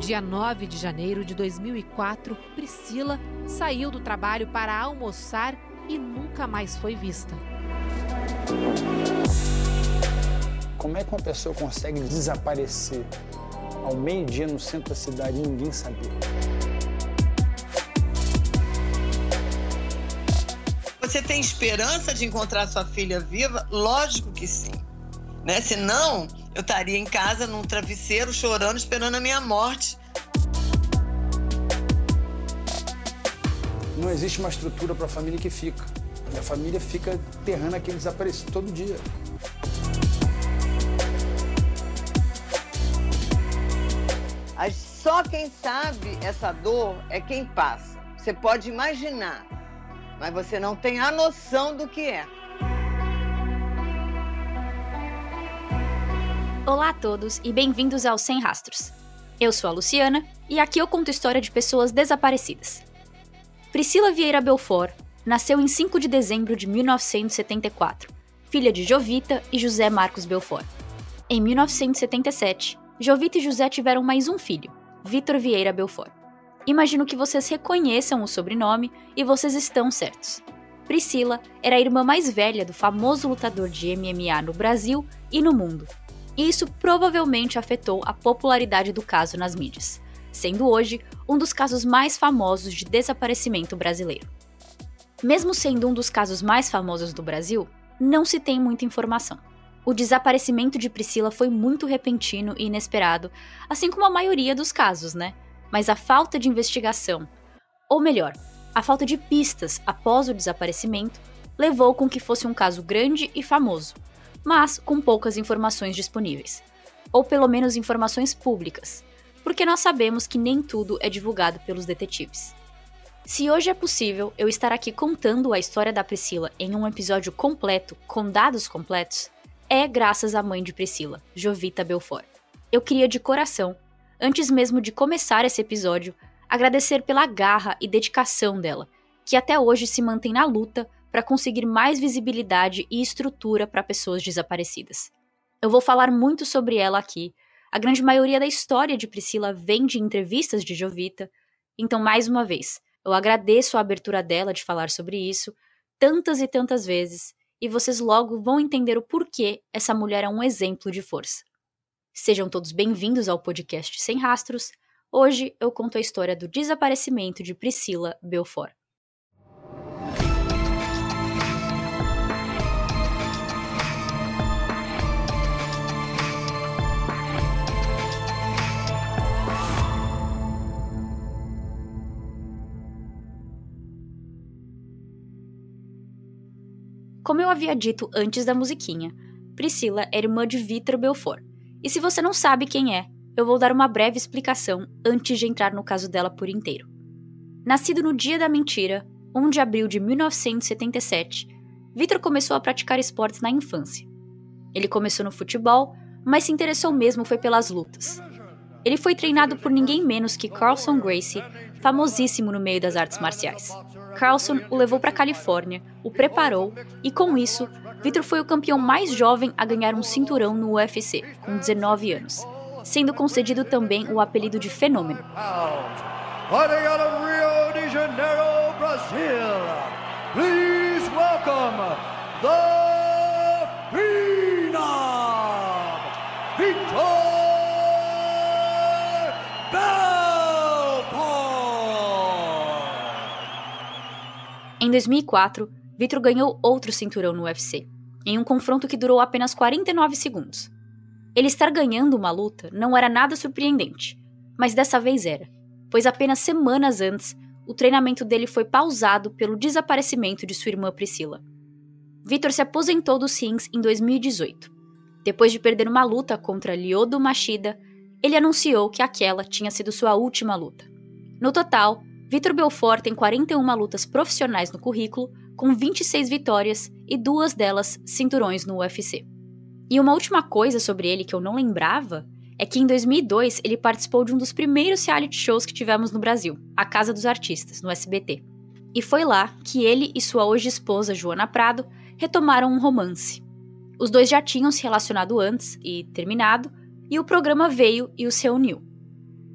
dia 9 de janeiro de 2004, Priscila saiu do trabalho para almoçar e nunca mais foi vista. Como é que uma pessoa consegue desaparecer ao meio-dia no centro da cidade e ninguém saber? Você tem esperança de encontrar sua filha viva? Lógico que sim. Né? Senão, eu estaria em casa num travesseiro chorando, esperando a minha morte. Não existe uma estrutura para a família que fica. A família fica enterrando aquele desaparecido todo dia. Só quem sabe essa dor é quem passa. Você pode imaginar, mas você não tem a noção do que é. Olá a todos e bem-vindos ao Sem Rastros. Eu sou a Luciana e aqui eu conto história de pessoas desaparecidas. Priscila Vieira Belfort nasceu em 5 de dezembro de 1974, filha de Jovita e José Marcos Belfort. Em 1977, Jovita e José tiveram mais um filho, Vitor Vieira Belfort. Imagino que vocês reconheçam o sobrenome e vocês estão certos. Priscila era a irmã mais velha do famoso lutador de MMA no Brasil e no mundo. E isso provavelmente afetou a popularidade do caso nas mídias, sendo hoje um dos casos mais famosos de desaparecimento brasileiro. Mesmo sendo um dos casos mais famosos do Brasil, não se tem muita informação. O desaparecimento de Priscila foi muito repentino e inesperado, assim como a maioria dos casos, né? Mas a falta de investigação, ou melhor, a falta de pistas após o desaparecimento, levou com que fosse um caso grande e famoso, mas com poucas informações disponíveis. Ou pelo menos informações públicas, porque nós sabemos que nem tudo é divulgado pelos detetives. Se hoje é possível eu estar aqui contando a história da Priscila em um episódio completo, com dados completos, é graças à mãe de Priscila, Jovita Belfort. Eu queria de coração, antes mesmo de começar esse episódio, agradecer pela garra e dedicação dela, que até hoje se mantém na luta para conseguir mais visibilidade e estrutura para pessoas desaparecidas. Eu vou falar muito sobre ela aqui. A grande maioria da história de Priscila vem de entrevistas de Jovita, então mais uma vez, eu agradeço a abertura dela de falar sobre isso tantas e tantas vezes e vocês logo vão entender o porquê essa mulher é um exemplo de força. Sejam todos bem-vindos ao podcast Sem Rastros. Hoje eu conto a história do desaparecimento de Priscila Belfort. Como eu havia dito antes da musiquinha, Priscila era irmã de Vitor Belfort. E se você não sabe quem é, eu vou dar uma breve explicação antes de entrar no caso dela por inteiro. Nascido no dia da mentira, 1 de abril de 1977, Vitor começou a praticar esportes na infância. Ele começou no futebol, mas se interessou mesmo foi pelas lutas. Ele foi treinado por ninguém menos que Carlson Gracie, famosíssimo no meio das artes marciais. Carlson o levou para a Califórnia, o preparou e, com isso, Vitor foi o campeão mais jovem a ganhar um cinturão no UFC, com 19 anos, sendo concedido também o apelido de Fenômeno. Please welcome the Em 2004, Vitor ganhou outro cinturão no UFC, em um confronto que durou apenas 49 segundos. Ele estar ganhando uma luta não era nada surpreendente, mas dessa vez era, pois apenas semanas antes, o treinamento dele foi pausado pelo desaparecimento de sua irmã Priscila. Vitor se aposentou dos rings em 2018. Depois de perder uma luta contra Lyoto Machida, ele anunciou que aquela tinha sido sua última luta. No total, Vitor Belfort tem 41 lutas profissionais no currículo, com 26 vitórias e duas delas cinturões no UFC. E uma última coisa sobre ele que eu não lembrava é que em 2002 ele participou de um dos primeiros reality shows que tivemos no Brasil, A Casa dos Artistas, no SBT. E foi lá que ele e sua hoje esposa Joana Prado retomaram um romance. Os dois já tinham se relacionado antes e terminado, e o programa veio e os reuniu.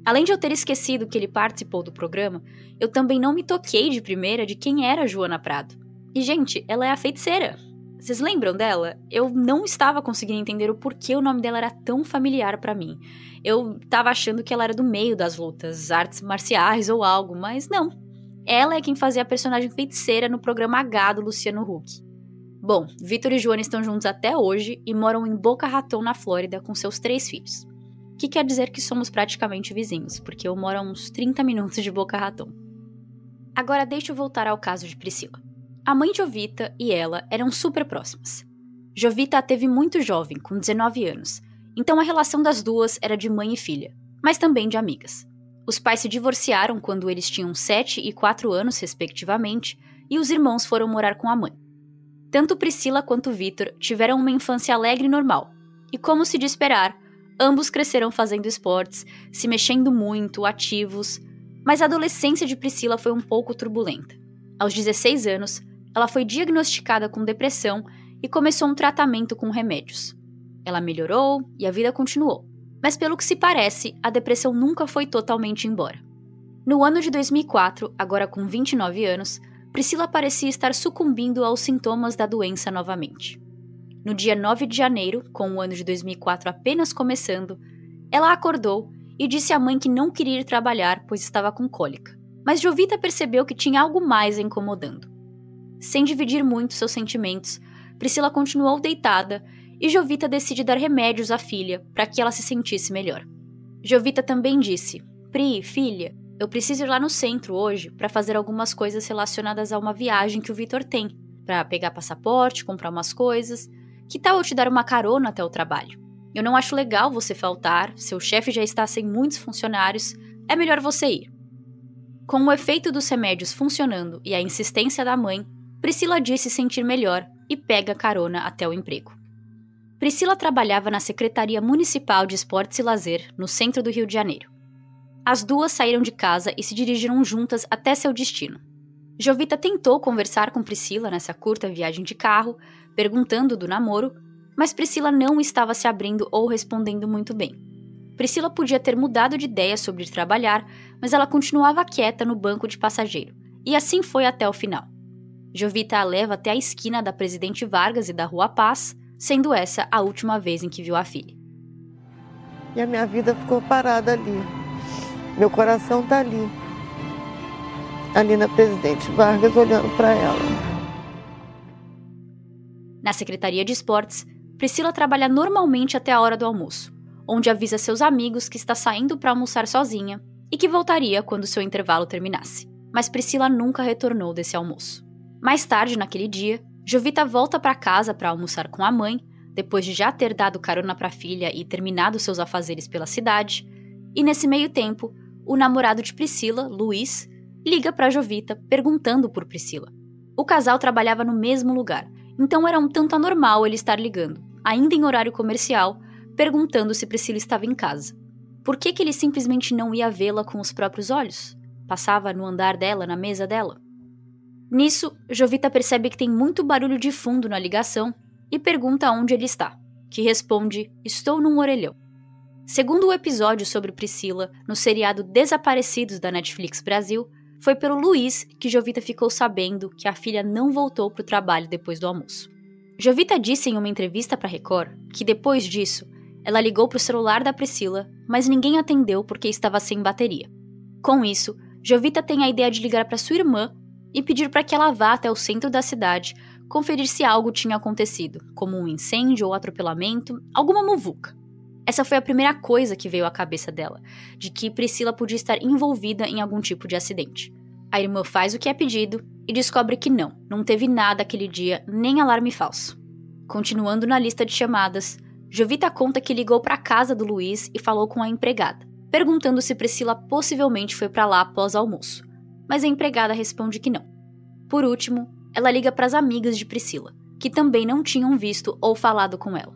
Além de eu ter esquecido que ele participou do programa, eu também não me toquei de primeira de quem era Joana Prado. E, gente, ela é a feiticeira. Vocês lembram dela? Eu não estava conseguindo entender o porquê o nome dela era tão familiar para mim. Eu estava achando que ela era do meio das lutas, artes marciais ou algo, mas não. Ela é quem fazia a personagem feiticeira no programa H do Luciano Huck. Bom, Vitor e Joana estão juntos até hoje e moram em Boca Raton, na Flórida, com seus três filhos que quer dizer que somos praticamente vizinhos, porque eu moro a uns 30 minutos de Boca Raton. Agora deixa eu voltar ao caso de Priscila. A mãe de Jovita e ela eram super próximas. Jovita a teve muito jovem, com 19 anos, então a relação das duas era de mãe e filha, mas também de amigas. Os pais se divorciaram quando eles tinham 7 e 4 anos, respectivamente, e os irmãos foram morar com a mãe. Tanto Priscila quanto Vitor tiveram uma infância alegre e normal, e como se de esperar, Ambos cresceram fazendo esportes, se mexendo muito, ativos, mas a adolescência de Priscila foi um pouco turbulenta. Aos 16 anos, ela foi diagnosticada com depressão e começou um tratamento com remédios. Ela melhorou e a vida continuou, mas pelo que se parece, a depressão nunca foi totalmente embora. No ano de 2004, agora com 29 anos, Priscila parecia estar sucumbindo aos sintomas da doença novamente. No dia 9 de janeiro, com o ano de 2004 apenas começando, ela acordou e disse à mãe que não queria ir trabalhar, pois estava com cólica. Mas Jovita percebeu que tinha algo mais a incomodando. Sem dividir muito seus sentimentos, Priscila continuou deitada e Jovita decide dar remédios à filha para que ela se sentisse melhor. Jovita também disse: Pri, filha, eu preciso ir lá no centro hoje para fazer algumas coisas relacionadas a uma viagem que o Vitor tem, para pegar passaporte, comprar umas coisas. Que tal eu te dar uma carona até o trabalho? Eu não acho legal você faltar, seu chefe já está sem muitos funcionários, é melhor você ir. Com o efeito dos remédios funcionando e a insistência da mãe, Priscila disse sentir melhor e pega carona até o emprego. Priscila trabalhava na Secretaria Municipal de Esportes e Lazer, no centro do Rio de Janeiro. As duas saíram de casa e se dirigiram juntas até seu destino. Jovita tentou conversar com Priscila nessa curta viagem de carro, perguntando do namoro, mas Priscila não estava se abrindo ou respondendo muito bem. Priscila podia ter mudado de ideia sobre trabalhar, mas ela continuava quieta no banco de passageiro, e assim foi até o final. Jovita a leva até a esquina da Presidente Vargas e da Rua Paz, sendo essa a última vez em que viu a filha. E a minha vida ficou parada ali. Meu coração tá ali. Ali na Presidente Vargas, olhando para ela. Na Secretaria de Esportes, Priscila trabalha normalmente até a hora do almoço, onde avisa seus amigos que está saindo para almoçar sozinha e que voltaria quando seu intervalo terminasse. Mas Priscila nunca retornou desse almoço. Mais tarde, naquele dia, Jovita volta para casa para almoçar com a mãe, depois de já ter dado carona para a filha e terminado seus afazeres pela cidade, e nesse meio tempo, o namorado de Priscila, Luiz, liga para Jovita perguntando por Priscila. O casal trabalhava no mesmo lugar então era um tanto anormal ele estar ligando, ainda em horário comercial, perguntando se Priscila estava em casa. Por que, que ele simplesmente não ia vê-la com os próprios olhos? Passava no andar dela, na mesa dela? Nisso, Jovita percebe que tem muito barulho de fundo na ligação e pergunta onde ele está, que responde: Estou num orelhão. Segundo o episódio sobre Priscila no seriado Desaparecidos da Netflix Brasil, foi pelo Luiz que Jovita ficou sabendo que a filha não voltou para o trabalho depois do almoço. Jovita disse em uma entrevista para Record que depois disso, ela ligou para o celular da Priscila, mas ninguém atendeu porque estava sem bateria. Com isso, Jovita tem a ideia de ligar para sua irmã e pedir para que ela vá até o centro da cidade conferir se algo tinha acontecido, como um incêndio ou atropelamento, alguma muvuca. Essa foi a primeira coisa que veio à cabeça dela, de que Priscila podia estar envolvida em algum tipo de acidente. A irmã faz o que é pedido e descobre que não, não teve nada aquele dia, nem alarme falso. Continuando na lista de chamadas, Jovita conta que ligou para a casa do Luiz e falou com a empregada, perguntando se Priscila possivelmente foi para lá após almoço, mas a empregada responde que não. Por último, ela liga para as amigas de Priscila, que também não tinham visto ou falado com ela.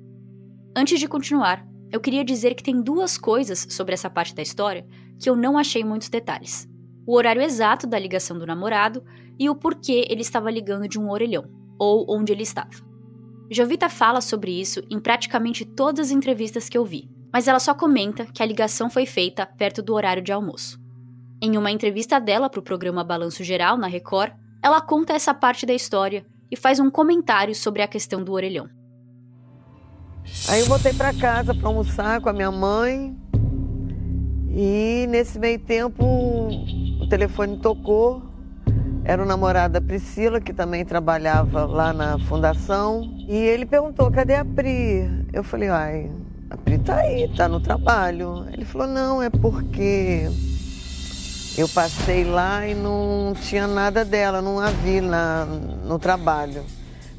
Antes de continuar, eu queria dizer que tem duas coisas sobre essa parte da história que eu não achei muitos detalhes: o horário exato da ligação do namorado e o porquê ele estava ligando de um orelhão, ou onde ele estava. Jovita fala sobre isso em praticamente todas as entrevistas que eu vi, mas ela só comenta que a ligação foi feita perto do horário de almoço. Em uma entrevista dela para o programa Balanço Geral na Record, ela conta essa parte da história e faz um comentário sobre a questão do orelhão. Aí eu voltei para casa para almoçar com a minha mãe. E nesse meio tempo o telefone tocou. Era o namorado da Priscila, que também trabalhava lá na fundação. E ele perguntou: cadê a Pri? Eu falei: ai, a Pri tá aí, tá no trabalho. Ele falou: não, é porque eu passei lá e não tinha nada dela, não a vi na, no trabalho.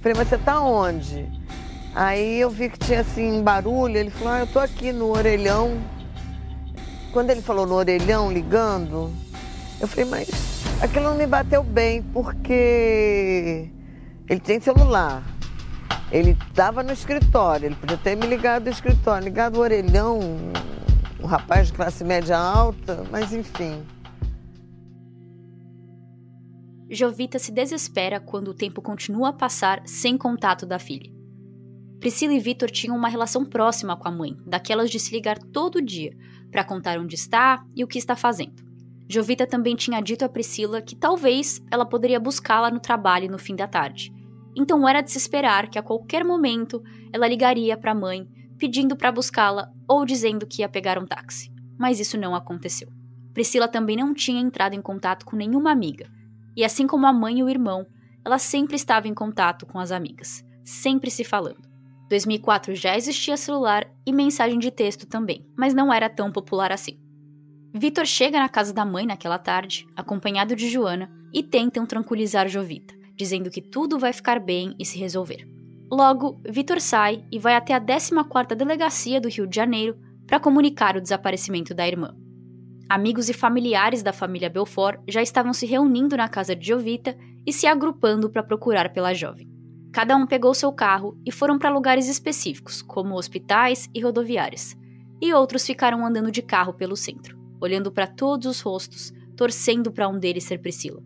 Falei: mas você tá onde? Aí eu vi que tinha assim barulho, ele falou, ah, eu tô aqui no orelhão. Quando ele falou no orelhão, ligando, eu falei, mas aquilo não me bateu bem, porque ele tem celular. Ele estava no escritório, ele podia ter me ligado do escritório, ligado o orelhão, um rapaz de classe média alta, mas enfim. Jovita se desespera quando o tempo continua a passar sem contato da filha. Priscila e Vitor tinham uma relação próxima com a mãe, daquelas de se ligar todo dia para contar onde está e o que está fazendo. Jovita também tinha dito a Priscila que talvez ela poderia buscá-la no trabalho no fim da tarde. Então era de se esperar que a qualquer momento ela ligaria para a mãe pedindo para buscá-la ou dizendo que ia pegar um táxi. Mas isso não aconteceu. Priscila também não tinha entrado em contato com nenhuma amiga. E assim como a mãe e o irmão, ela sempre estava em contato com as amigas, sempre se falando. 2004 já existia celular e mensagem de texto também, mas não era tão popular assim. Vitor chega na casa da mãe naquela tarde, acompanhado de Joana, e tentam tranquilizar Jovita, dizendo que tudo vai ficar bem e se resolver. Logo, Vitor sai e vai até a 14ª Delegacia do Rio de Janeiro para comunicar o desaparecimento da irmã. Amigos e familiares da família Belfort já estavam se reunindo na casa de Jovita e se agrupando para procurar pela jovem. Cada um pegou seu carro e foram para lugares específicos, como hospitais e rodoviárias. E outros ficaram andando de carro pelo centro, olhando para todos os rostos, torcendo para um deles ser Priscila.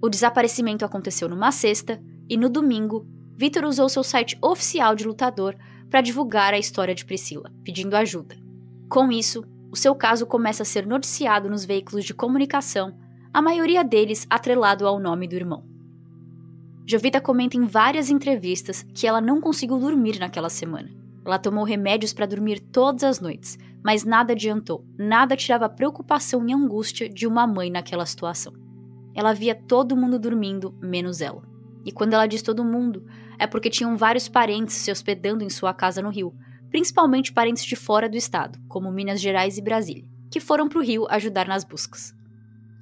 O desaparecimento aconteceu numa sexta e no domingo, Vitor usou seu site oficial de lutador para divulgar a história de Priscila, pedindo ajuda. Com isso, o seu caso começa a ser noticiado nos veículos de comunicação, a maioria deles atrelado ao nome do irmão. Jovita comenta em várias entrevistas que ela não conseguiu dormir naquela semana. Ela tomou remédios para dormir todas as noites, mas nada adiantou, nada tirava a preocupação e angústia de uma mãe naquela situação. Ela via todo mundo dormindo, menos ela. E quando ela diz todo mundo, é porque tinham vários parentes se hospedando em sua casa no Rio, principalmente parentes de fora do estado, como Minas Gerais e Brasília, que foram para o Rio ajudar nas buscas.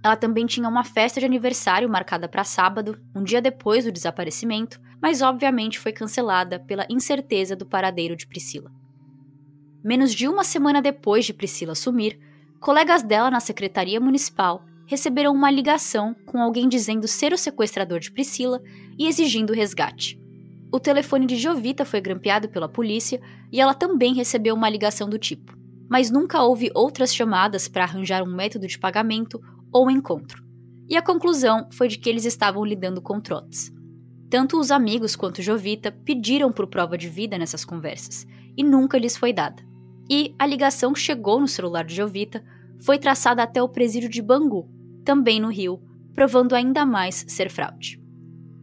Ela também tinha uma festa de aniversário marcada para sábado, um dia depois do desaparecimento, mas obviamente foi cancelada pela incerteza do paradeiro de Priscila. Menos de uma semana depois de Priscila sumir, colegas dela na secretaria municipal receberam uma ligação com alguém dizendo ser o sequestrador de Priscila e exigindo resgate. O telefone de Jovita foi grampeado pela polícia e ela também recebeu uma ligação do tipo, mas nunca houve outras chamadas para arranjar um método de pagamento ou encontro. E a conclusão foi de que eles estavam lidando com trotes. Tanto os amigos quanto Jovita pediram por prova de vida nessas conversas, e nunca lhes foi dada. E a ligação chegou no celular de Jovita, foi traçada até o presídio de Bangu, também no Rio, provando ainda mais ser fraude.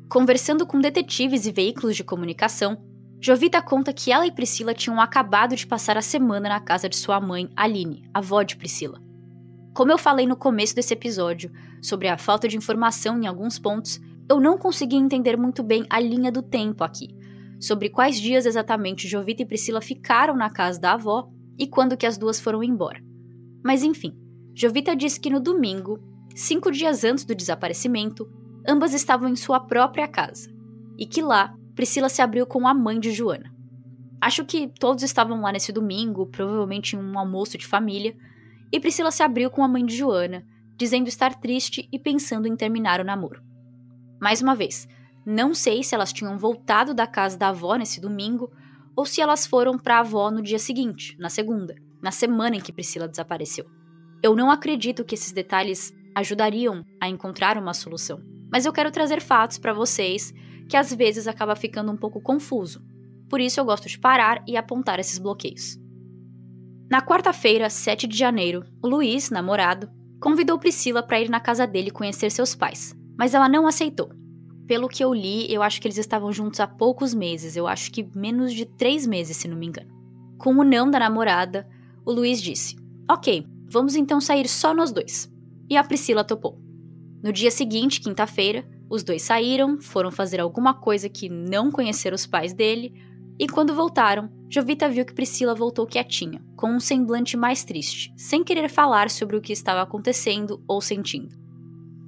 Conversando com detetives e veículos de comunicação, Jovita conta que ela e Priscila tinham acabado de passar a semana na casa de sua mãe, Aline, avó de Priscila. Como eu falei no começo desse episódio sobre a falta de informação em alguns pontos, eu não consegui entender muito bem a linha do tempo aqui, sobre quais dias exatamente Jovita e Priscila ficaram na casa da avó e quando que as duas foram embora. Mas enfim, Jovita disse que no domingo, cinco dias antes do desaparecimento, ambas estavam em sua própria casa e que lá Priscila se abriu com a mãe de Joana. Acho que todos estavam lá nesse domingo, provavelmente em um almoço de família, e Priscila se abriu com a mãe de Joana, dizendo estar triste e pensando em terminar o namoro. Mais uma vez, não sei se elas tinham voltado da casa da avó nesse domingo ou se elas foram para a avó no dia seguinte, na segunda, na semana em que Priscila desapareceu. Eu não acredito que esses detalhes ajudariam a encontrar uma solução, mas eu quero trazer fatos para vocês que às vezes acaba ficando um pouco confuso. Por isso eu gosto de parar e apontar esses bloqueios. Na quarta-feira, 7 de janeiro, o Luiz, namorado, convidou Priscila para ir na casa dele conhecer seus pais, mas ela não aceitou. Pelo que eu li, eu acho que eles estavam juntos há poucos meses, eu acho que menos de três meses, se não me engano. Com o não da namorada, o Luiz disse: Ok, vamos então sair só nós dois. E a Priscila topou. No dia seguinte, quinta-feira, os dois saíram, foram fazer alguma coisa que não conheceram os pais dele, e quando voltaram, Jovita viu que Priscila voltou quietinha, com um semblante mais triste, sem querer falar sobre o que estava acontecendo ou sentindo.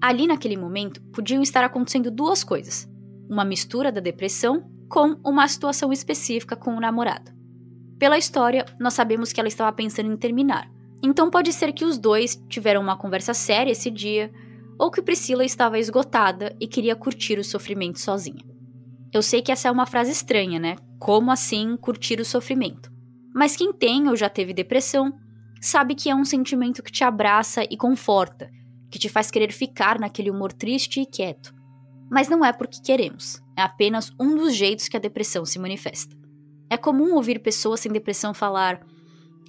Ali naquele momento, podiam estar acontecendo duas coisas: uma mistura da depressão com uma situação específica com o namorado. Pela história, nós sabemos que ela estava pensando em terminar, então pode ser que os dois tiveram uma conversa séria esse dia ou que Priscila estava esgotada e queria curtir o sofrimento sozinha. Eu sei que essa é uma frase estranha, né? Como assim curtir o sofrimento? Mas quem tem ou já teve depressão sabe que é um sentimento que te abraça e conforta, que te faz querer ficar naquele humor triste e quieto. Mas não é porque queremos, é apenas um dos jeitos que a depressão se manifesta. É comum ouvir pessoas sem depressão falar: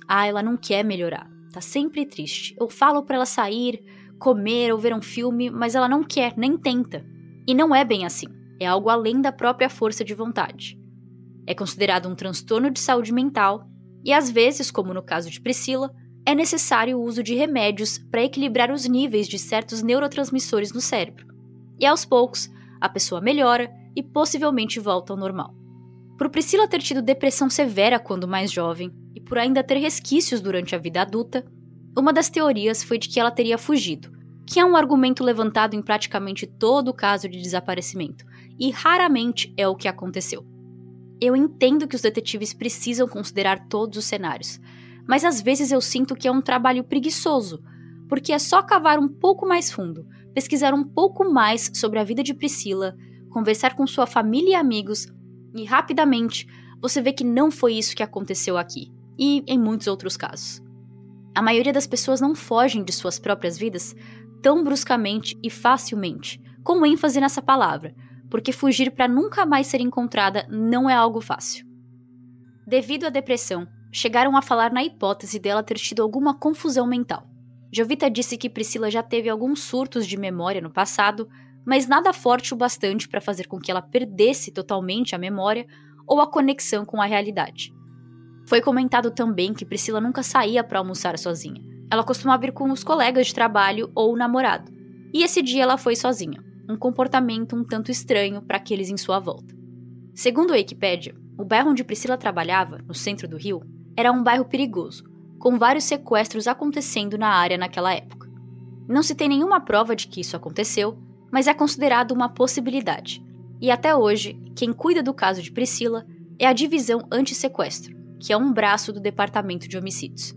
"Ah, ela não quer melhorar, tá sempre triste. Eu falo para ela sair, comer ou ver um filme, mas ela não quer, nem tenta. E não é bem assim. É algo além da própria força de vontade. É considerado um transtorno de saúde mental e, às vezes, como no caso de Priscila, é necessário o uso de remédios para equilibrar os níveis de certos neurotransmissores no cérebro. E aos poucos, a pessoa melhora e possivelmente volta ao normal. Por Priscila ter tido depressão severa quando mais jovem e por ainda ter resquícios durante a vida adulta, uma das teorias foi de que ela teria fugido, que é um argumento levantado em praticamente todo caso de desaparecimento, e raramente é o que aconteceu. Eu entendo que os detetives precisam considerar todos os cenários, mas às vezes eu sinto que é um trabalho preguiçoso, porque é só cavar um pouco mais fundo, pesquisar um pouco mais sobre a vida de Priscila, conversar com sua família e amigos, e rapidamente você vê que não foi isso que aconteceu aqui, e em muitos outros casos. A maioria das pessoas não fogem de suas próprias vidas tão bruscamente e facilmente, com ênfase nessa palavra, porque fugir para nunca mais ser encontrada não é algo fácil. Devido à depressão, chegaram a falar na hipótese dela ter tido alguma confusão mental. Jovita disse que Priscila já teve alguns surtos de memória no passado, mas nada forte o bastante para fazer com que ela perdesse totalmente a memória ou a conexão com a realidade. Foi comentado também que Priscila nunca saía para almoçar sozinha. Ela costumava ir com os colegas de trabalho ou o namorado. E esse dia ela foi sozinha, um comportamento um tanto estranho para aqueles em sua volta. Segundo a Wikipédia, o bairro onde Priscila trabalhava, no centro do Rio, era um bairro perigoso, com vários sequestros acontecendo na área naquela época. Não se tem nenhuma prova de que isso aconteceu, mas é considerado uma possibilidade. E até hoje, quem cuida do caso de Priscila é a Divisão Anti-Sequestro, que é um braço do Departamento de Homicídios.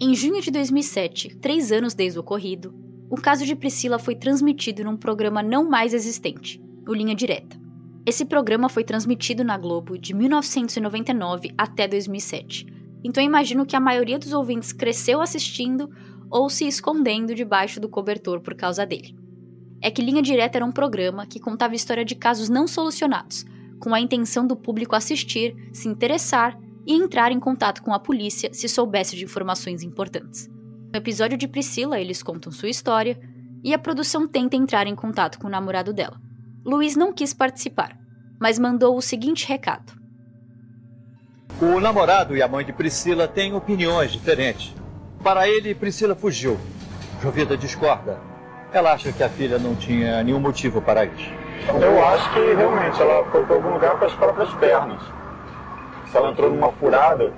Em junho de 2007, três anos desde o ocorrido, o caso de Priscila foi transmitido num programa não mais existente, o Linha Direta. Esse programa foi transmitido na Globo de 1999 até 2007, então imagino que a maioria dos ouvintes cresceu assistindo ou se escondendo debaixo do cobertor por causa dele. É que Linha Direta era um programa que contava história de casos não solucionados, com a intenção do público assistir, se interessar e entrar em contato com a polícia se soubesse de informações importantes. No episódio de Priscila, eles contam sua história e a produção tenta entrar em contato com o namorado dela. Luiz não quis participar, mas mandou o seguinte recado: O namorado e a mãe de Priscila têm opiniões diferentes. Para ele, Priscila fugiu. Jovida discorda. Ela acha que a filha não tinha nenhum motivo para isso. Eu acho que realmente ela foi para algum lugar com as próprias pernas se ela entrou numa furada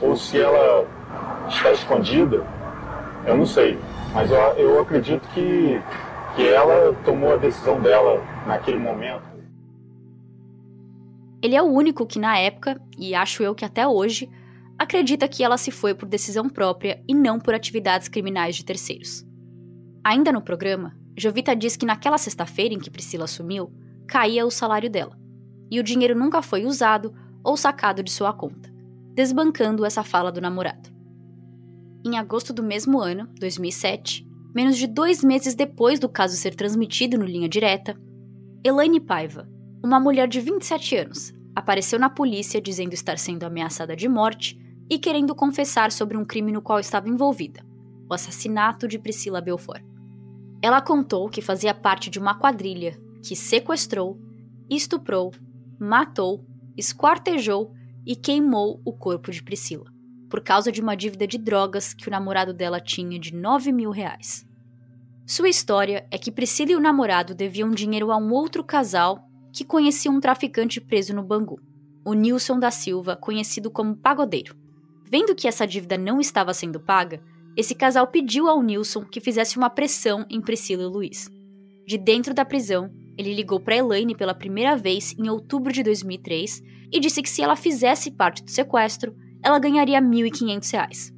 ou se ela está escondida, eu não sei. Mas eu, eu acredito que, que ela tomou a decisão dela naquele momento. Ele é o único que, na época, e acho eu que até hoje, acredita que ela se foi por decisão própria e não por atividades criminais de terceiros. Ainda no programa, Jovita diz que naquela sexta-feira em que Priscila sumiu, caía o salário dela. E o dinheiro nunca foi usado ou sacado de sua conta, desbancando essa fala do namorado. Em agosto do mesmo ano, 2007, menos de dois meses depois do caso ser transmitido no Linha Direta, Elaine Paiva, uma mulher de 27 anos, apareceu na polícia dizendo estar sendo ameaçada de morte e querendo confessar sobre um crime no qual estava envolvida: o assassinato de Priscila Belfort. Ela contou que fazia parte de uma quadrilha que sequestrou, estuprou, matou, esquartejou e queimou o corpo de Priscila, por causa de uma dívida de drogas que o namorado dela tinha de 9 mil reais. Sua história é que Priscila e o namorado deviam dinheiro a um outro casal que conhecia um traficante preso no Bangu, o Nilson da Silva, conhecido como Pagodeiro. Vendo que essa dívida não estava sendo paga, esse casal pediu ao Nilson que fizesse uma pressão em Priscila e Luiz. De dentro da prisão, ele ligou para Elaine pela primeira vez em outubro de 2003 e disse que se ela fizesse parte do sequestro, ela ganharia R$ 1.500.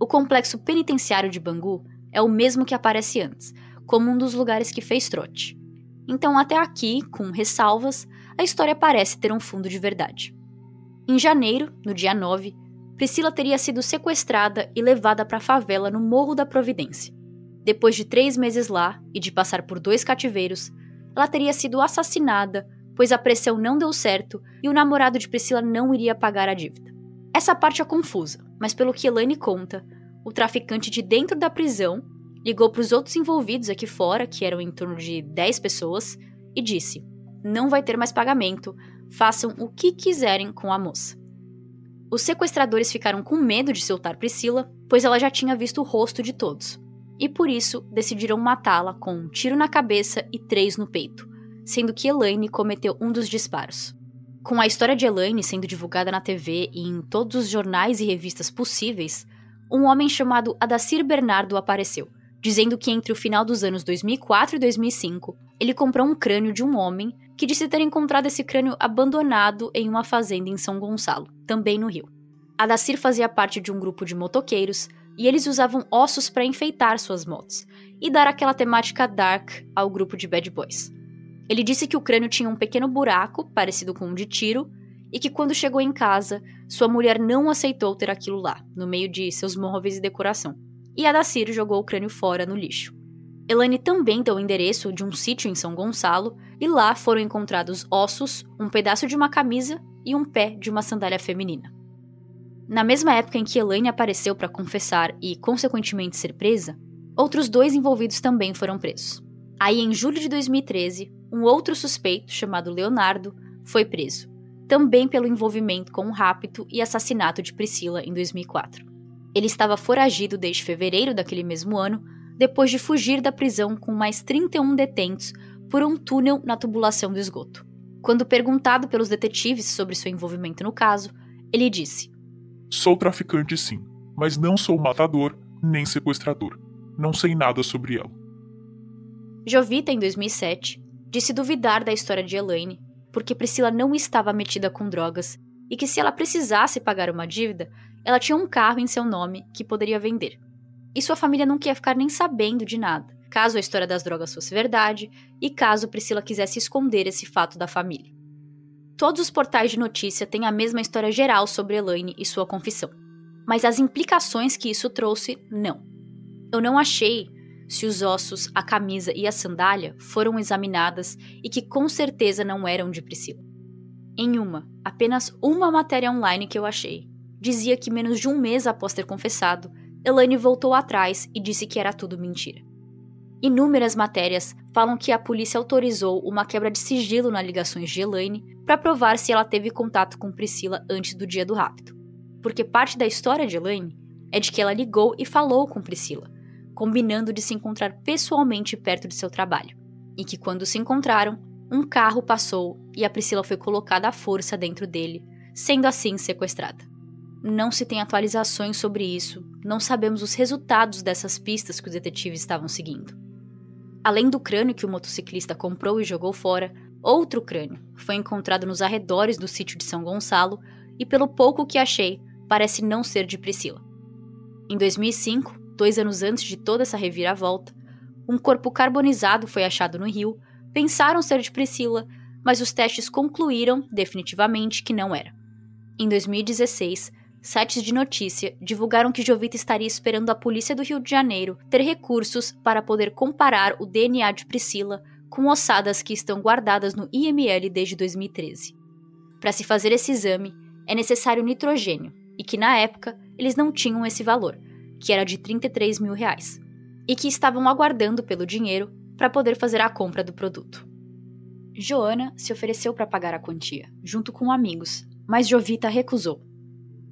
O complexo penitenciário de Bangu é o mesmo que aparece antes, como um dos lugares que fez trote. Então, até aqui, com ressalvas, a história parece ter um fundo de verdade. Em janeiro, no dia 9, Priscila teria sido sequestrada e levada para a favela no Morro da Providência. Depois de três meses lá e de passar por dois cativeiros, ela teria sido assassinada, pois a pressão não deu certo e o namorado de Priscila não iria pagar a dívida. Essa parte é confusa, mas pelo que Elaine conta, o traficante de dentro da prisão ligou para os outros envolvidos aqui fora, que eram em torno de 10 pessoas, e disse: Não vai ter mais pagamento, façam o que quiserem com a moça. Os sequestradores ficaram com medo de soltar Priscila, pois ela já tinha visto o rosto de todos, e por isso decidiram matá-la com um tiro na cabeça e três no peito, sendo que Elaine cometeu um dos disparos. Com a história de Elaine sendo divulgada na TV e em todos os jornais e revistas possíveis, um homem chamado Adacir Bernardo apareceu, dizendo que entre o final dos anos 2004 e 2005, ele comprou um crânio de um homem que disse ter encontrado esse crânio abandonado em uma fazenda em São Gonçalo, também no Rio. Adacir fazia parte de um grupo de motoqueiros e eles usavam ossos para enfeitar suas motos e dar aquela temática dark ao grupo de bad boys. Ele disse que o crânio tinha um pequeno buraco, parecido com um de tiro, e que quando chegou em casa, sua mulher não aceitou ter aquilo lá, no meio de seus móveis e decoração. E Adacir jogou o crânio fora no lixo. Elaine também deu o endereço de um sítio em São Gonçalo, e lá foram encontrados ossos, um pedaço de uma camisa e um pé de uma sandália feminina. Na mesma época em que Elaine apareceu para confessar e, consequentemente, ser presa, outros dois envolvidos também foram presos. Aí, em julho de 2013, um outro suspeito, chamado Leonardo, foi preso, também pelo envolvimento com o rapto e assassinato de Priscila em 2004. Ele estava foragido desde fevereiro daquele mesmo ano, depois de fugir da prisão com mais 31 detentos por um túnel na tubulação do esgoto. Quando perguntado pelos detetives sobre seu envolvimento no caso, ele disse: Sou traficante sim, mas não sou matador nem sequestrador. Não sei nada sobre ela. Jovita, em 2007, disse duvidar da história de Elaine, porque Priscila não estava metida com drogas e que se ela precisasse pagar uma dívida, ela tinha um carro em seu nome que poderia vender. E sua família não queria ficar nem sabendo de nada, caso a história das drogas fosse verdade e caso Priscila quisesse esconder esse fato da família. Todos os portais de notícia têm a mesma história geral sobre Elaine e sua confissão. Mas as implicações que isso trouxe, não. Eu não achei se os ossos, a camisa e a sandália foram examinadas e que com certeza não eram de Priscila. Em uma, apenas uma matéria online que eu achei, dizia que menos de um mês após ter confessado, Elaine voltou atrás e disse que era tudo mentira. Inúmeras matérias falam que a polícia autorizou uma quebra de sigilo nas ligações de Elaine para provar se ela teve contato com Priscila antes do dia do rapto. Porque parte da história de Elaine é de que ela ligou e falou com Priscila, combinando de se encontrar pessoalmente perto de seu trabalho, e que quando se encontraram, um carro passou e a Priscila foi colocada à força dentro dele, sendo assim sequestrada. Não se tem atualizações sobre isso, não sabemos os resultados dessas pistas que os detetives estavam seguindo. Além do crânio que o motociclista comprou e jogou fora, outro crânio foi encontrado nos arredores do sítio de São Gonçalo e, pelo pouco que achei, parece não ser de Priscila. Em 2005, dois anos antes de toda essa reviravolta, um corpo carbonizado foi achado no rio. Pensaram ser de Priscila, mas os testes concluíram definitivamente que não era. Em 2016, sites de notícia divulgaram que Jovita estaria esperando a polícia do Rio de Janeiro ter recursos para poder comparar o DNA de Priscila com ossadas que estão guardadas no IML desde 2013. Para se fazer esse exame, é necessário nitrogênio, e que na época eles não tinham esse valor, que era de 33 mil reais, e que estavam aguardando pelo dinheiro para poder fazer a compra do produto. Joana se ofereceu para pagar a quantia, junto com amigos, mas Jovita recusou.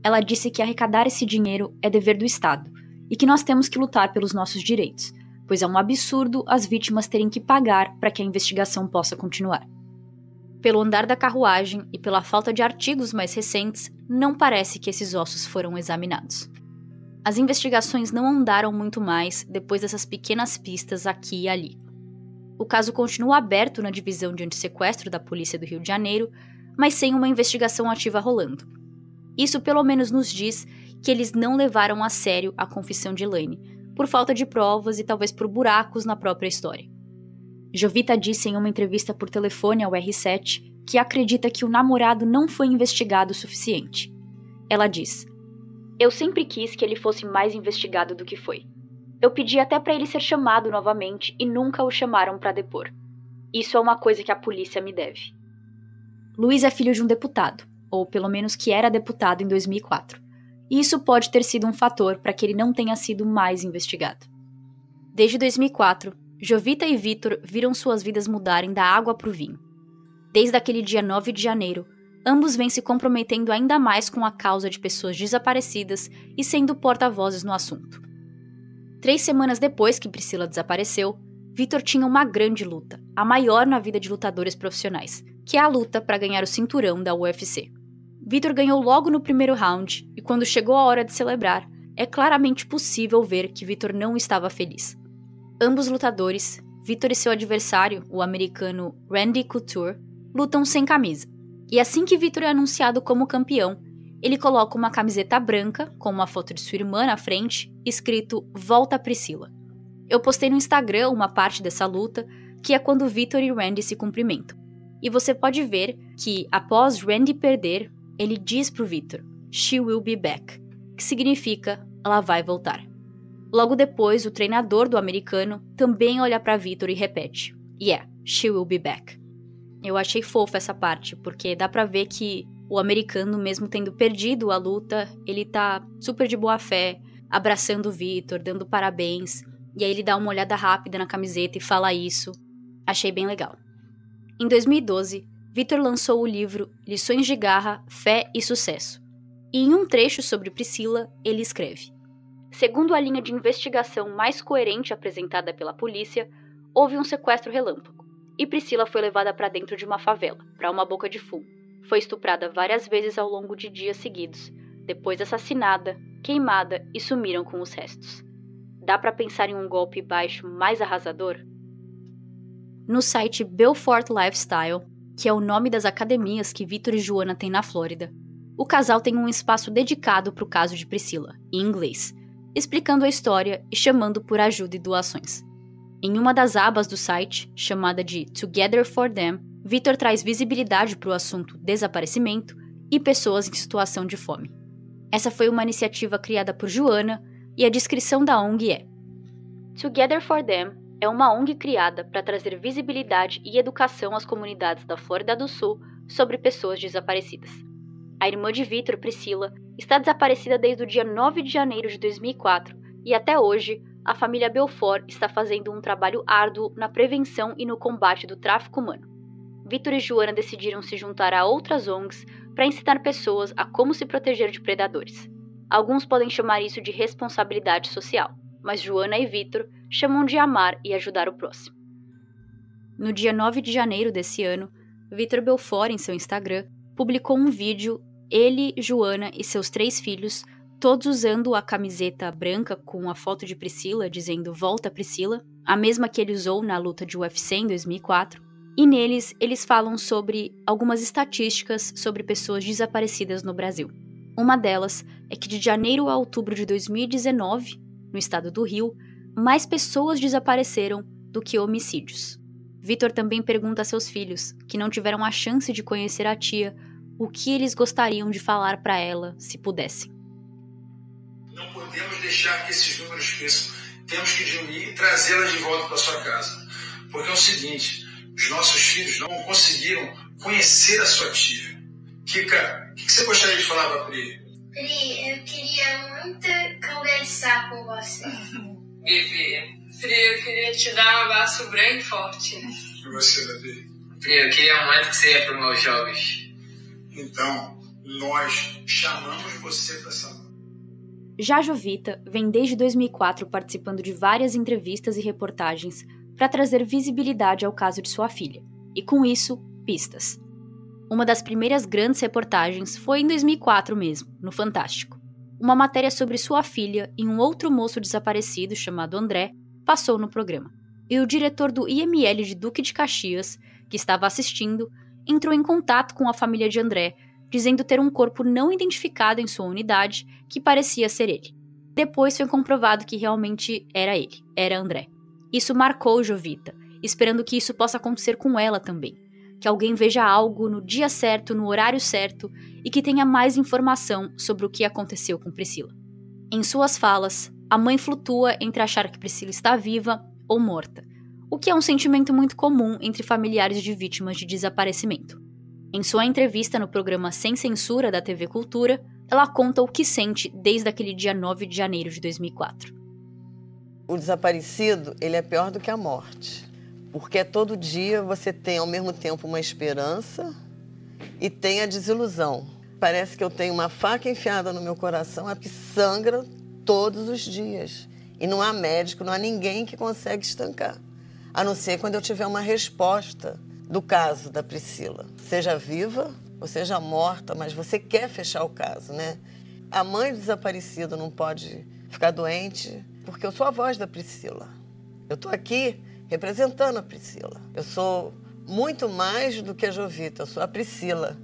Ela disse que arrecadar esse dinheiro é dever do Estado e que nós temos que lutar pelos nossos direitos, pois é um absurdo as vítimas terem que pagar para que a investigação possa continuar. Pelo andar da carruagem e pela falta de artigos mais recentes, não parece que esses ossos foram examinados. As investigações não andaram muito mais depois dessas pequenas pistas aqui e ali. O caso continua aberto na divisão de antissequestro da Polícia do Rio de Janeiro, mas sem uma investigação ativa rolando. Isso pelo menos nos diz que eles não levaram a sério a confissão de Elaine, por falta de provas e talvez por buracos na própria história. Jovita disse em uma entrevista por telefone ao R7 que acredita que o namorado não foi investigado o suficiente. Ela diz: Eu sempre quis que ele fosse mais investigado do que foi. Eu pedi até para ele ser chamado novamente e nunca o chamaram para depor. Isso é uma coisa que a polícia me deve. Luiz é filho de um deputado, ou pelo menos que era deputado em 2004. E isso pode ter sido um fator para que ele não tenha sido mais investigado. Desde 2004, Jovita e Vitor viram suas vidas mudarem da água para o vinho. Desde aquele dia 9 de janeiro, ambos vêm se comprometendo ainda mais com a causa de pessoas desaparecidas e sendo porta-vozes no assunto. Três semanas depois que Priscila desapareceu, Vitor tinha uma grande luta, a maior na vida de lutadores profissionais, que é a luta para ganhar o cinturão da UFC. Vitor ganhou logo no primeiro round e quando chegou a hora de celebrar, é claramente possível ver que Vitor não estava feliz. Ambos lutadores, Vitor e seu adversário, o americano Randy Couture, lutam sem camisa. E assim que Vitor é anunciado como campeão, ele coloca uma camiseta branca com uma foto de sua irmã na frente, escrito Volta Priscila. Eu postei no Instagram uma parte dessa luta, que é quando Vitor e Randy se cumprimentam. E você pode ver que, após Randy perder, ele diz pro Vitor: She will be back, que significa ela vai voltar. Logo depois, o treinador do americano também olha para Victor e repete: Yeah, she will be back. Eu achei fofa essa parte, porque dá para ver que o americano, mesmo tendo perdido a luta, ele tá super de boa fé, abraçando o Victor, dando parabéns. E aí ele dá uma olhada rápida na camiseta e fala isso. Achei bem legal. Em 2012, Victor lançou o livro Lições de Garra, Fé e Sucesso. E em um trecho sobre Priscila, ele escreve: Segundo a linha de investigação mais coerente apresentada pela polícia, houve um sequestro relâmpago e Priscila foi levada para dentro de uma favela, para uma boca de fumo. Foi estuprada várias vezes ao longo de dias seguidos, depois assassinada, queimada e sumiram com os restos. Dá para pensar em um golpe baixo mais arrasador? No site Belfort Lifestyle, que é o nome das academias que Vitor e Joana têm na Flórida, o casal tem um espaço dedicado para o caso de Priscila, em inglês, explicando a história e chamando por ajuda e doações. Em uma das abas do site, chamada de Together for Them, Victor traz visibilidade para o assunto desaparecimento e pessoas em situação de fome. Essa foi uma iniciativa criada por Joana e a descrição da ONG é: Together for Them é uma ONG criada para trazer visibilidade e educação às comunidades da Flórida do Sul sobre pessoas desaparecidas. A irmã de Victor, Priscila, está desaparecida desde o dia 9 de janeiro de 2004 e até hoje a família Belfort está fazendo um trabalho árduo na prevenção e no combate do tráfico humano. Vitor e Joana decidiram se juntar a outras ONGs para ensinar pessoas a como se proteger de predadores. Alguns podem chamar isso de responsabilidade social, mas Joana e Vitor chamam de amar e ajudar o próximo. No dia 9 de janeiro desse ano, Vitor Belfort, em seu Instagram, publicou um vídeo ele, Joana e seus três filhos, todos usando a camiseta branca com a foto de Priscila dizendo Volta Priscila, a mesma que ele usou na luta de UFC em 2004. E neles eles falam sobre algumas estatísticas sobre pessoas desaparecidas no Brasil. Uma delas é que de janeiro a outubro de 2019, no estado do Rio, mais pessoas desapareceram do que homicídios. Vitor também pergunta a seus filhos, que não tiveram a chance de conhecer a tia, o que eles gostariam de falar para ela se pudessem. Não podemos deixar que esses números cresçam. Temos que diminuir e trazê-las de volta para sua casa. Porque é o seguinte: os nossos filhos não conseguiram conhecer a sua tia. Kika, o que você gostaria de falar para a Pri? Pri, eu queria muito conversar com você. Vivi, Pri, eu queria te dar um abraço bem forte. E você, Davi? Pri, eu queria muito que você ia para os meus jogos. Então, nós chamamos você para essa já Jovita vem desde 2004 participando de várias entrevistas e reportagens para trazer visibilidade ao caso de sua filha, e com isso, pistas. Uma das primeiras grandes reportagens foi em 2004 mesmo, no Fantástico. Uma matéria sobre sua filha e um outro moço desaparecido chamado André passou no programa. E o diretor do IML de Duque de Caxias, que estava assistindo, entrou em contato com a família de André dizendo ter um corpo não identificado em sua unidade que parecia ser ele. Depois foi comprovado que realmente era ele, era André. Isso marcou Jovita, esperando que isso possa acontecer com ela também. Que alguém veja algo no dia certo, no horário certo e que tenha mais informação sobre o que aconteceu com Priscila. Em suas falas, a mãe flutua entre achar que Priscila está viva ou morta, o que é um sentimento muito comum entre familiares de vítimas de desaparecimento. Em sua entrevista no programa Sem Censura da TV Cultura, ela conta o que sente desde aquele dia 9 de janeiro de 2004. O desaparecido, ele é pior do que a morte. Porque todo dia você tem ao mesmo tempo uma esperança e tem a desilusão. Parece que eu tenho uma faca enfiada no meu coração, é que sangra todos os dias. E não há médico, não há ninguém que consegue estancar. A não ser quando eu tiver uma resposta do caso da Priscila. Seja viva ou seja morta, mas você quer fechar o caso, né? A mãe do desaparecido não pode ficar doente porque eu sou a voz da Priscila. Eu estou aqui representando a Priscila. Eu sou muito mais do que a Jovita, eu sou a Priscila.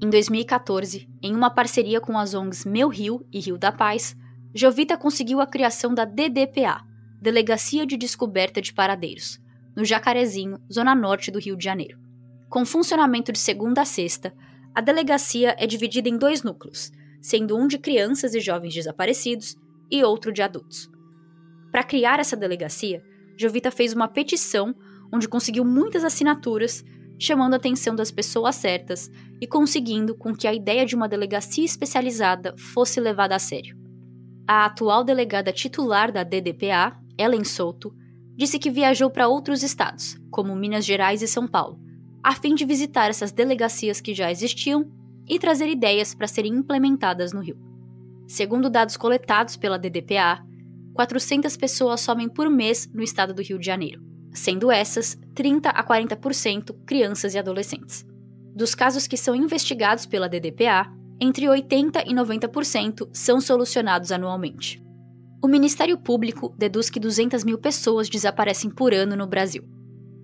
Em 2014, em uma parceria com as ONGs Meu Rio e Rio da Paz, Jovita conseguiu a criação da DDPA, Delegacia de Descoberta de Paradeiros, no Jacarezinho, zona norte do Rio de Janeiro. Com funcionamento de segunda a sexta, a delegacia é dividida em dois núcleos, sendo um de crianças e jovens desaparecidos e outro de adultos. Para criar essa delegacia, Jovita fez uma petição onde conseguiu muitas assinaturas, chamando a atenção das pessoas certas e conseguindo com que a ideia de uma delegacia especializada fosse levada a sério. A atual delegada titular da DDPA, Ellen Souto, disse que viajou para outros estados, como Minas Gerais e São Paulo, a fim de visitar essas delegacias que já existiam e trazer ideias para serem implementadas no Rio. Segundo dados coletados pela DDPA, 400 pessoas somem por mês no estado do Rio de Janeiro, sendo essas 30 a 40% crianças e adolescentes. Dos casos que são investigados pela DDPA, entre 80 e 90% são solucionados anualmente. O Ministério Público deduz que 200 mil pessoas desaparecem por ano no Brasil.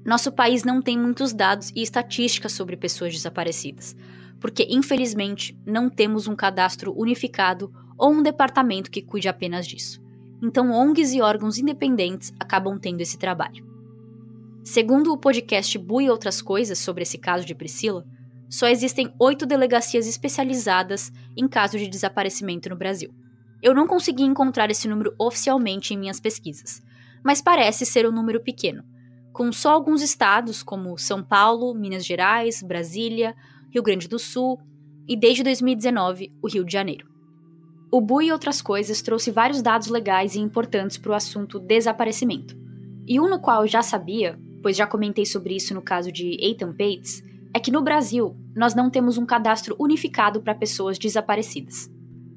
Nosso país não tem muitos dados e estatísticas sobre pessoas desaparecidas, porque, infelizmente, não temos um cadastro unificado ou um departamento que cuide apenas disso. Então, ONGs e órgãos independentes acabam tendo esse trabalho. Segundo o podcast Bu e Outras Coisas sobre esse caso de Priscila, só existem oito delegacias especializadas em casos de desaparecimento no Brasil. Eu não consegui encontrar esse número oficialmente em minhas pesquisas, mas parece ser um número pequeno, com só alguns estados como São Paulo, Minas Gerais, Brasília, Rio Grande do Sul e desde 2019 o Rio de Janeiro. O Bu e outras coisas trouxe vários dados legais e importantes para o assunto desaparecimento. E um no qual eu já sabia, pois já comentei sobre isso no caso de Ethan Pates, é que no Brasil nós não temos um cadastro unificado para pessoas desaparecidas.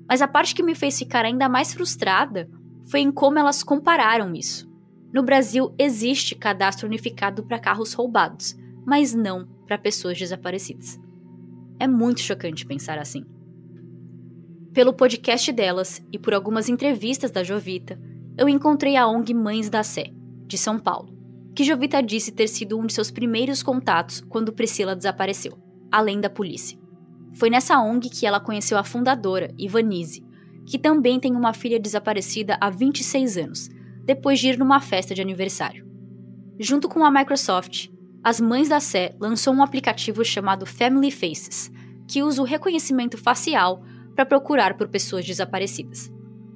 Mas a parte que me fez ficar ainda mais frustrada foi em como elas compararam isso. No Brasil existe cadastro unificado para carros roubados, mas não para pessoas desaparecidas. É muito chocante pensar assim. Pelo podcast delas e por algumas entrevistas da Jovita, eu encontrei a ONG Mães da Sé, de São Paulo, que Jovita disse ter sido um de seus primeiros contatos quando Priscila desapareceu, além da polícia. Foi nessa ONG que ela conheceu a fundadora, Ivanise, que também tem uma filha desaparecida há 26 anos, depois de ir numa festa de aniversário. Junto com a Microsoft, as mães da Sé lançou um aplicativo chamado Family Faces, que usa o reconhecimento facial para procurar por pessoas desaparecidas.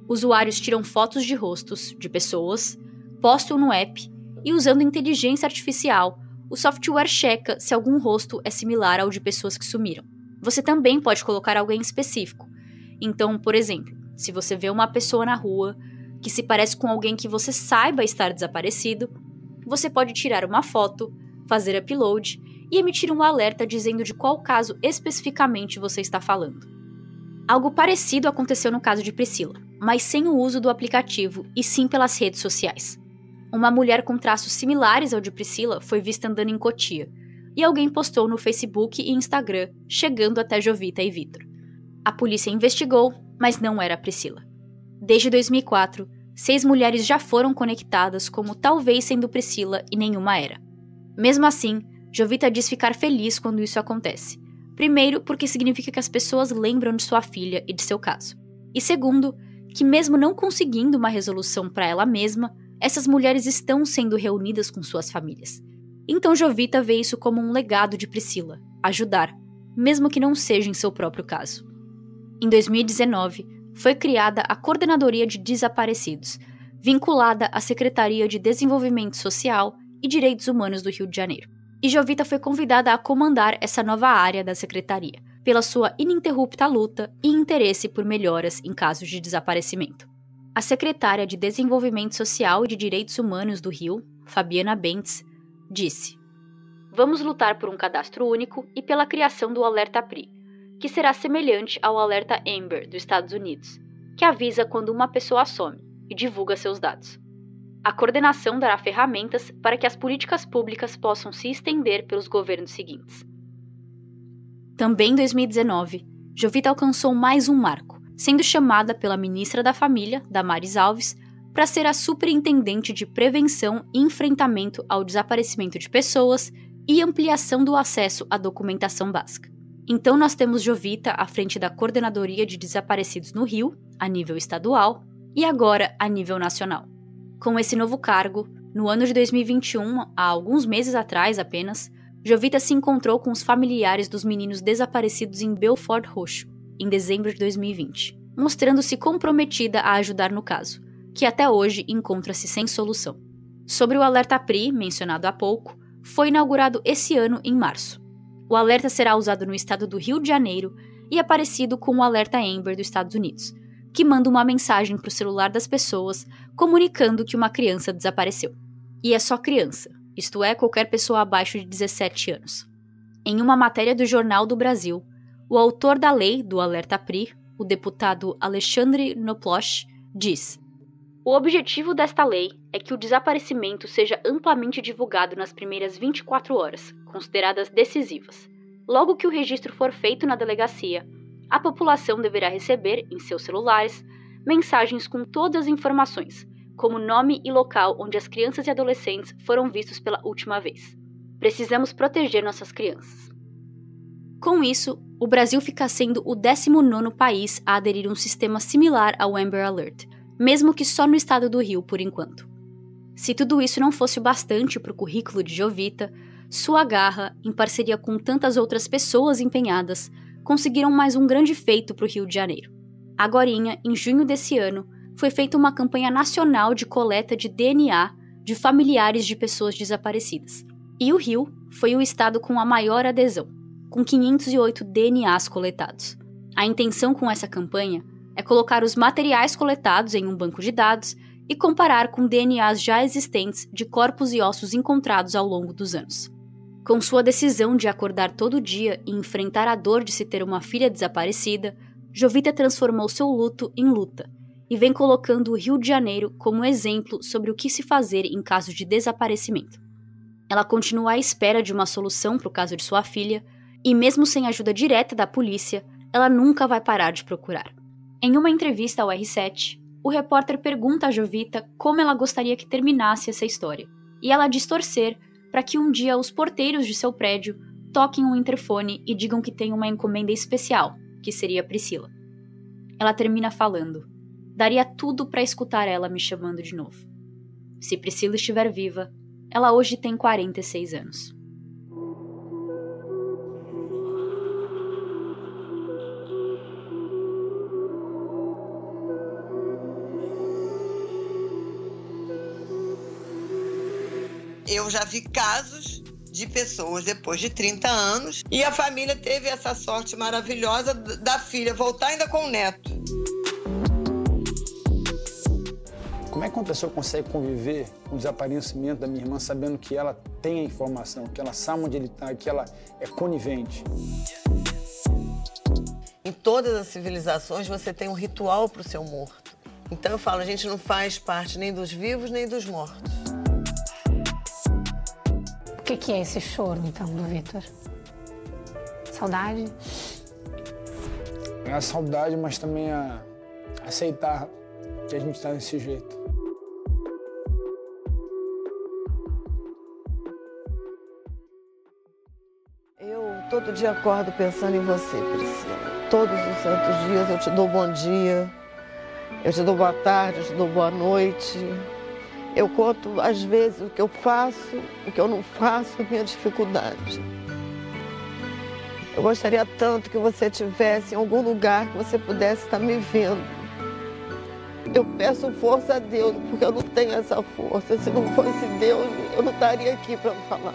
Usuários tiram fotos de rostos de pessoas, postam no app e, usando inteligência artificial, o software checa se algum rosto é similar ao de pessoas que sumiram. Você também pode colocar alguém específico. Então, por exemplo, se você vê uma pessoa na rua que se parece com alguém que você saiba estar desaparecido, você pode tirar uma foto, fazer upload e emitir um alerta dizendo de qual caso especificamente você está falando. Algo parecido aconteceu no caso de Priscila, mas sem o uso do aplicativo e sim pelas redes sociais. Uma mulher com traços similares ao de Priscila foi vista andando em Cotia, e alguém postou no Facebook e Instagram, chegando até Jovita e Vitor. A polícia investigou, mas não era Priscila. Desde 2004, seis mulheres já foram conectadas como talvez sendo Priscila e nenhuma era. Mesmo assim, Jovita diz ficar feliz quando isso acontece. Primeiro, porque significa que as pessoas lembram de sua filha e de seu caso. E segundo, que mesmo não conseguindo uma resolução para ela mesma, essas mulheres estão sendo reunidas com suas famílias. Então Jovita vê isso como um legado de Priscila, ajudar, mesmo que não seja em seu próprio caso. Em 2019, foi criada a Coordenadoria de Desaparecidos, vinculada à Secretaria de Desenvolvimento Social e Direitos Humanos do Rio de Janeiro. E Jovita foi convidada a comandar essa nova área da secretaria, pela sua ininterrupta luta e interesse por melhoras em casos de desaparecimento. A secretária de Desenvolvimento Social e de Direitos Humanos do Rio, Fabiana Bentes, disse: Vamos lutar por um cadastro único e pela criação do Alerta PRI, que será semelhante ao alerta Amber dos Estados Unidos, que avisa quando uma pessoa some e divulga seus dados. A coordenação dará ferramentas para que as políticas públicas possam se estender pelos governos seguintes. Também em 2019, Jovita alcançou mais um marco, sendo chamada pela ministra da Família, Damares Alves, para ser a superintendente de prevenção e enfrentamento ao desaparecimento de pessoas e ampliação do acesso à documentação básica. Então, nós temos Jovita à frente da Coordenadoria de Desaparecidos no Rio, a nível estadual, e agora a nível nacional. Com esse novo cargo, no ano de 2021, há alguns meses atrás apenas, Jovita se encontrou com os familiares dos meninos desaparecidos em Belfort Roxo, em dezembro de 2020, mostrando-se comprometida a ajudar no caso, que até hoje encontra-se sem solução. Sobre o alerta PRI, mencionado há pouco, foi inaugurado esse ano em março. O alerta será usado no estado do Rio de Janeiro e é parecido com o alerta Amber dos Estados Unidos, que manda uma mensagem para o celular das pessoas comunicando que uma criança desapareceu. E é só criança, isto é, qualquer pessoa abaixo de 17 anos. Em uma matéria do Jornal do Brasil, o autor da lei do Alerta PRI, o deputado Alexandre Noploch, diz: O objetivo desta lei é que o desaparecimento seja amplamente divulgado nas primeiras 24 horas, consideradas decisivas. Logo que o registro for feito na delegacia, a população deverá receber, em seus celulares, mensagens com todas as informações, como nome e local onde as crianças e adolescentes foram vistos pela última vez. Precisamos proteger nossas crianças. Com isso, o Brasil fica sendo o 19º país a aderir a um sistema similar ao Amber Alert, mesmo que só no estado do Rio por enquanto. Se tudo isso não fosse o bastante para o currículo de Jovita, sua garra, em parceria com tantas outras pessoas empenhadas, conseguiram mais um grande feito para o Rio de Janeiro. Agorinha, em junho desse ano, foi feita uma campanha nacional de coleta de DNA de familiares de pessoas desaparecidas. E o Rio foi o estado com a maior adesão, com 508 DNAs coletados. A intenção com essa campanha é colocar os materiais coletados em um banco de dados e comparar com DNAs já existentes de corpos e ossos encontrados ao longo dos anos. Com sua decisão de acordar todo dia e enfrentar a dor de se ter uma filha desaparecida, Jovita transformou seu luto em luta e vem colocando o Rio de Janeiro como exemplo sobre o que se fazer em caso de desaparecimento. Ela continua à espera de uma solução para o caso de sua filha e, mesmo sem ajuda direta da polícia, ela nunca vai parar de procurar. Em uma entrevista ao R7, o repórter pergunta a Jovita como ela gostaria que terminasse essa história, e ela diz torcer para que um dia os porteiros de seu prédio toquem um interfone e digam que tem uma encomenda especial, que seria Priscila. Ela termina falando: Daria tudo para escutar ela me chamando de novo. Se Priscila estiver viva, ela hoje tem 46 anos. Eu já vi casos de pessoas depois de 30 anos. E a família teve essa sorte maravilhosa da filha voltar ainda com o neto. Como é que uma pessoa consegue conviver com o desaparecimento da minha irmã sabendo que ela tem a informação, que ela sabe onde ele está, que ela é conivente? Em todas as civilizações você tem um ritual para o seu morto. Então eu falo, a gente não faz parte nem dos vivos nem dos mortos. O que, que é esse choro, então, do Vitor? Saudade? É a saudade, mas também a aceitar que a gente está desse jeito. Eu todo dia acordo pensando em você, Priscila. Todos os santos dias eu te dou bom dia, eu te dou boa tarde, eu te dou boa noite. Eu conto, às vezes, o que eu faço, o que eu não faço, minha dificuldade. Eu gostaria tanto que você estivesse em algum lugar que você pudesse estar me vendo. Eu peço força a Deus, porque eu não tenho essa força. Se não fosse Deus, eu não estaria aqui para falar.